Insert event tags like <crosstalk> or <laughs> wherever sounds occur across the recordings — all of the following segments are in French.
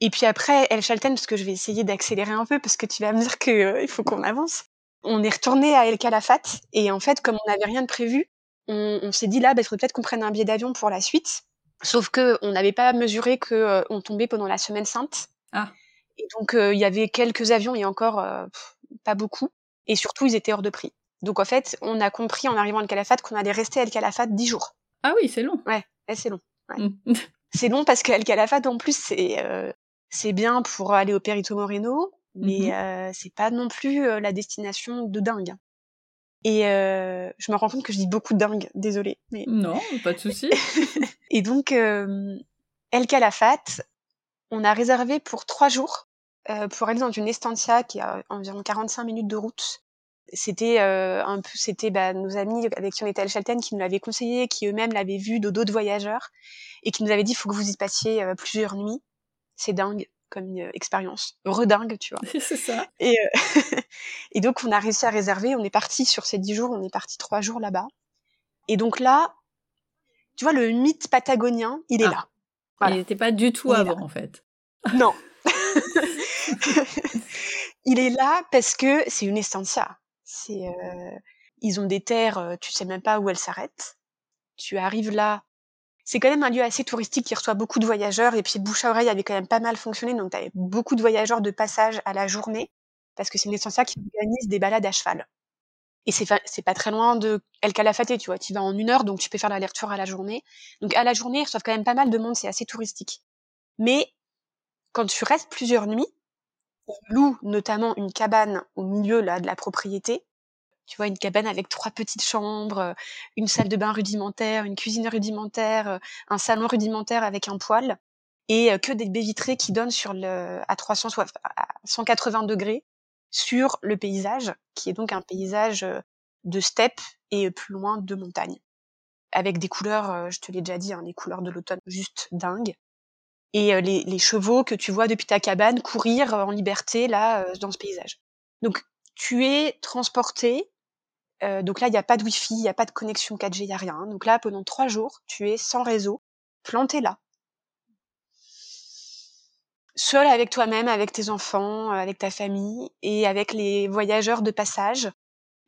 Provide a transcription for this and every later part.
Et puis après, El Chalten, parce que je vais essayer d'accélérer un peu, parce que tu vas me dire qu'il faut qu'on avance. On est retourné à El Calafat, et en fait, comme on n'avait rien de prévu, on, on s'est dit là, bah, il faudrait peut-être qu'on prenne un billet d'avion pour la suite. Sauf que on n'avait pas mesuré que euh, on tombait pendant la semaine sainte. Ah. Et donc euh, il y avait quelques avions et encore euh, pff, pas beaucoup. Et surtout ils étaient hors de prix. Donc en fait on a compris en arrivant à El Calafat qu'on allait rester à El Calafat dix jours. Ah oui, c'est long. Ouais, c'est long. Ouais. Mm. <laughs> C'est long parce que El Calafat en plus c'est euh, c'est bien pour aller au Perito Moreno, mais euh, c'est pas non plus euh, la destination de dingue. Et euh, je me rends compte que je dis beaucoup de dingue, désolée. Mais... Non, pas de souci. <laughs> Et donc, euh, El Calafat, on a réservé pour trois jours euh, pour aller dans une estancia qui a environ 45 minutes de route. C'était euh, un peu, c'était bah, nos amis avec qui on était à El Chalten qui nous l'avaient conseillé, qui eux-mêmes l'avaient vu de d'autres voyageurs et qui nous avaient dit il faut que vous y passiez plusieurs nuits. C'est dingue comme une, expérience, redingue, tu vois. <laughs> c'est ça. Et, euh, <laughs> et donc, on a réussi à réserver. On est parti sur ces dix jours. On est parti trois jours là-bas. Et donc là, tu vois, le mythe patagonien, il est Ah. là. Voilà. Il n'était pas du tout Il avant, en fait. <laughs> Non. il est là parce que c'est une estancia. C'est, euh, ils ont des terres, euh, tu sais même pas où elles s'arrêtent. Tu arrives là. C'est quand même un lieu assez touristique qui reçoit beaucoup de voyageurs et puis bouche à oreille avait quand même pas mal fonctionné donc t'avais beaucoup de voyageurs de passage à la journée parce que c'est une estancia qui organise des balades à cheval. Et c'est pas très loin de El Calafate, tu vois, tu vas en une heure donc tu peux faire l'aller-retour à la journée. Donc à la journée ils reçoivent quand même pas mal de monde, c'est assez touristique. Mais quand tu restes plusieurs nuits, ils louent notamment une cabane au milieu là de la propriété. Tu vois, une cabane avec trois petites chambres, euh, une salle de bain rudimentaire, une cuisine rudimentaire, euh, un salon rudimentaire avec un poêle, et euh, que des baies vitrées qui donnent sur le, à 300, soit à 180 degrés sur le paysage, qui est donc un paysage de steppe et plus loin de montagne. Avec des couleurs, je te l'ai déjà dit, hein, les couleurs de l'automne juste dingues et les, les chevaux que tu vois depuis ta cabane courir en liberté là dans ce paysage. Donc tu es transporté. Euh, donc là, il n'y a pas de wifi, il n'y a pas de connexion 4G, il n'y a rien. Donc là, pendant trois jours, tu es sans réseau, planté là. Seul avec toi-même, avec tes enfants, euh, avec ta famille et avec les voyageurs de passage.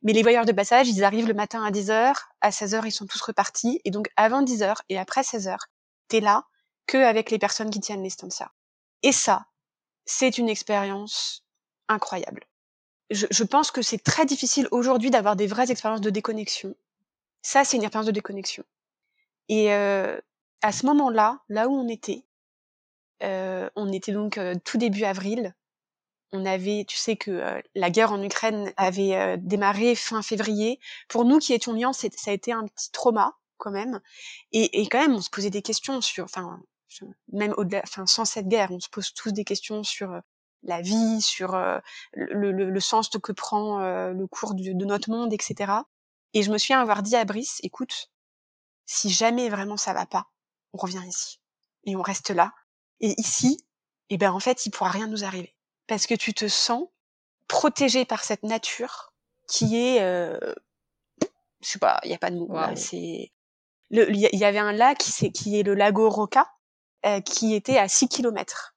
Mais les voyageurs de passage, ils arrivent le matin à 10h, à 16h, ils sont tous repartis. Et donc avant 10h et après 16h, t'es là que avec les personnes qui tiennent les stanzas. Et ça, c'est une expérience incroyable. Je, je pense que c'est très difficile aujourd'hui d'avoir des vraies expériences de déconnexion. Ça, c'est une expérience de déconnexion. Et euh, à ce moment-là, là où on était, euh, on était donc euh, tout début avril. On avait, tu sais que euh, la guerre en Ukraine avait euh, démarré fin février. Pour nous qui étions c'est- ça a été un petit trauma quand même. Et, et quand même, on se posait des questions sur, enfin, même au-delà, enfin, sans cette guerre, on se pose tous des questions sur la vie, sur euh, le, le- le sens que prend euh, le cours du- de notre monde, etc. Et je me souviens avoir dit à Brice, écoute, si jamais vraiment ça va pas, on revient ici et on reste là. Et ici, eh ben en fait, il pourra rien nous arriver parce que tu te sens protégé par cette nature qui est, euh, je sais pas, il y a pas de mots. C'est il y, avait un lac qui, c'est- qui est le lago Roca, euh, qui était à 6 kilomètres.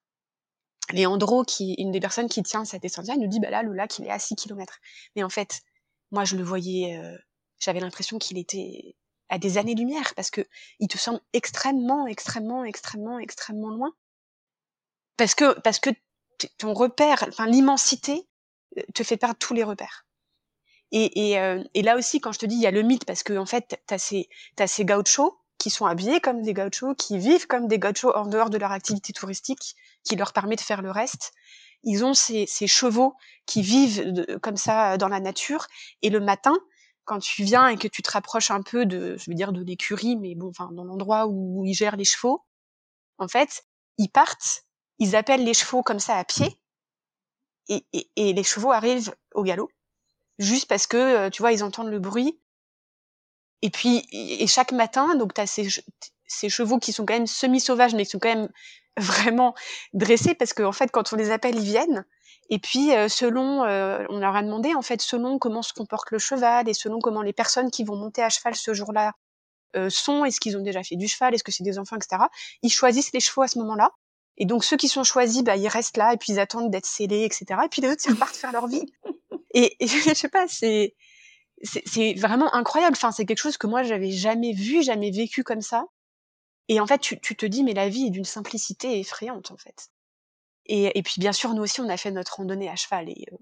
Leandro, qui une des personnes qui tient cette estancia, nous dit bah là le lac il est à 6 kilomètres. Mais en fait, moi je le voyais, euh, j'avais l'impression qu'il était à des années-lumière parce que il te semble extrêmement, extrêmement, extrêmement, extrêmement loin. Parce que parce que ton repère, enfin l'immensité, euh, te fait perdre tous les repères. Euh, et là aussi, quand je te dis, il y a le mythe, parce que en fait, t'as ces, t'as ces gauchos qui sont habillés comme des gauchos, qui vivent comme des gauchos en dehors de leur activité touristique, qui leur permet de faire le reste. Ils ont ces, ces chevaux qui vivent comme ça euh, dans la nature. Et le matin, quand tu viens et que tu te rapproches un peu de, je veux dire, de l'écurie, mais bon, enfin, dans l'endroit où ils gèrent les chevaux, en fait, ils partent, ils appellent les chevaux comme ça à pied, et, et, et les chevaux arrivent au galop juste parce que euh, tu vois ils entendent le bruit et puis et chaque matin donc tu as ces, ces chevaux qui sont quand même semi sauvages mais qui sont quand même <laughs> vraiment dressés parce qu'en en fait quand on les appelle ils viennent et puis euh, selon euh, on leur a demandé en fait selon comment se comporte le cheval et selon comment les personnes qui vont monter à cheval ce jour-là euh, sont est-ce qu'ils ont déjà fait du cheval est-ce que c'est des enfants etc ils choisissent les chevaux à ce moment-là Et donc ceux qui sont choisis, bah, ils restent là et puis ils attendent d'être scellés, etc. Et puis les autres, ils repartent faire leur vie. <laughs> Et, et je sais pas, c'est c'est vraiment incroyable. Enfin, c'est quelque chose que moi j'avais jamais vu, jamais vécu comme ça. Et en fait, tu, tu te dis, mais la vie est d'une simplicité effrayante en fait. Et, et, puis bien sûr, nous aussi, on a fait notre randonnée à cheval et euh,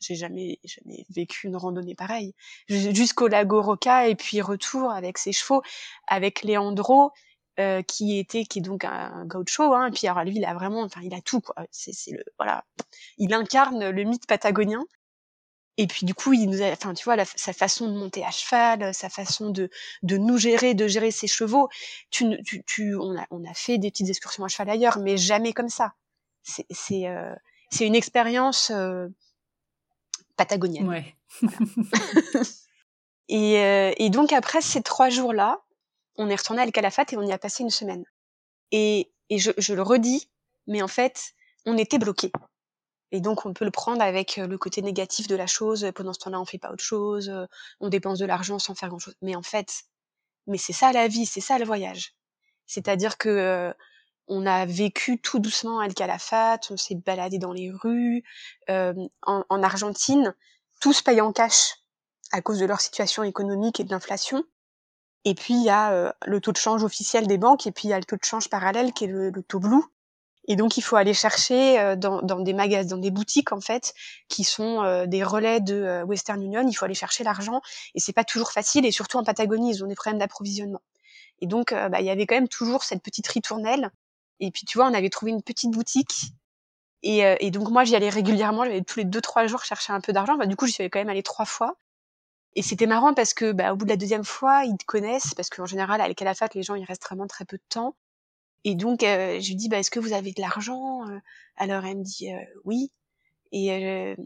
j'ai jamais jamais vécu une randonnée pareille. Jusqu'au lago Roca et puis retour avec ses chevaux, avec Leandro. Euh, qui était qui est donc un gaucho hein, et puis alors lui il a vraiment enfin il a tout quoi c'est le voilà il incarne le mythe patagonien et puis du coup, il nous a, enfin tu vois, sa façon de monter à cheval, sa façon de, de nous gérer, de gérer ses chevaux. Tu, tu, tu, on a, on a fait des petites excursions à cheval ailleurs, mais jamais comme ça. C'est, c'est, euh, c'est une expérience euh, patagonienne. Ouais. <laughs> et, euh, et donc après ces trois jours-là, on est retourné à El Calafate et on y a passé une semaine. Et, et je, je le redis, mais en fait, on était bloqués. Et donc, on peut le prendre avec le côté négatif de la chose. Pendant ce temps-là, on fait pas autre chose. On dépense de l'argent sans faire grand-chose. Mais en fait, mais c'est ça la vie, c'est ça le voyage. C'est-à-dire que on a vécu tout doucement à El on s'est baladé dans les rues. Euh, en, en, Argentine, tous payent en cash à cause de leur situation économique et de l'inflation. Et puis il y a euh, le taux de change officiel des banques, et puis il y a le taux de change parallèle qui est le, le taux blue, et donc il faut aller chercher euh, dans, dans, des magasins, dans des boutiques en fait, qui sont euh, des relais de euh, Western Union. Il faut aller chercher l'argent et c'est pas toujours facile. Et surtout en Patagonie, ils ont des problèmes d'approvisionnement. Et donc bah, il y avait quand même toujours cette petite ritournelle. Et puis tu vois, on avait trouvé une petite boutique. Et, et donc moi j'y allais régulièrement. J'allais tous les deux trois jours chercher un peu d'argent. Bah, du coup j'y suis quand même allée trois fois. Et c'était marrant parce que bah, au bout de la deuxième fois, ils te connaissent parce qu'en général à Calafate, les gens ils restent vraiment très peu de temps. Et donc, euh, je lui dis, bah, est-ce que vous avez de l'argent euh? Alors, elle me dit, euh, oui. Et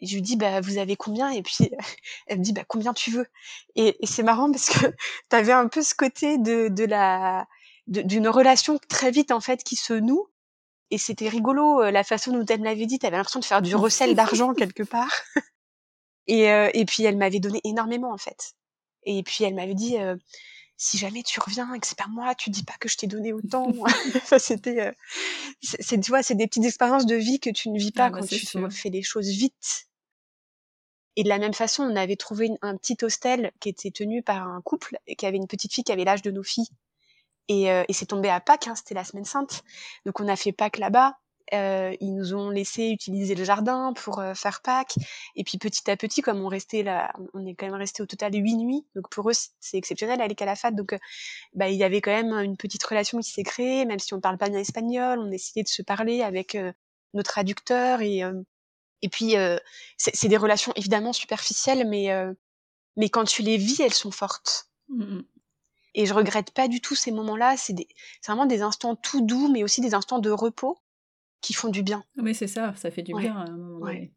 je lui dis, bah, vous avez combien? Et puis, <laughs> elle me dit, bah, combien tu veux? Et, et c'est marrant parce que <laughs> tu avais un peu ce côté de, de la d'une relation très vite, en fait, qui se noue. Et c'était rigolo, la façon dont elle me l'avait dit, tu avais l'impression de faire du <laughs> recel d'argent quelque part. Et, et puis, elle m'avait donné énormément, en fait. Et puis, elle m'avait dit si jamais tu reviens et que c'est pas moi, tu dis pas que je t'ai donné autant. <laughs> ça, c'était, euh, c'est, tu vois, c'est des petites expériences de vie que tu ne vis pas ah, bah, quand tu sûr. fais les choses vite. Et de la même façon, on avait trouvé une, un petit hostel qui était tenu par un couple et qui avait une petite fille qui avait l'âge de nos filles. Et, euh, et c'est tombé à Pâques, hein, c'était la semaine sainte. Donc on a fait Pâques là-bas. Euh, ils nous ont laissé utiliser le jardin pour euh, faire Pâques. Et puis petit à petit, comme on restait là, on est quand même resté au total huit nuits. Donc pour eux, c'est exceptionnel à Calafate. Donc euh, bah, il y avait quand même une petite relation qui s'est créée, même si on parle pas bien espagnol, on essayait de se parler avec euh, nos traducteurs. Et, euh, et puis c'est des relations évidemment superficielles, mais, mais quand tu les vis, elles sont fortes. Mmh Et je regrette pas du tout ces moments-là. C'est vraiment des instants tout doux, mais aussi des instants de repos qui font du bien. Oui, c'est ça, ça fait du Ouais. bien à un moment Ouais. donné.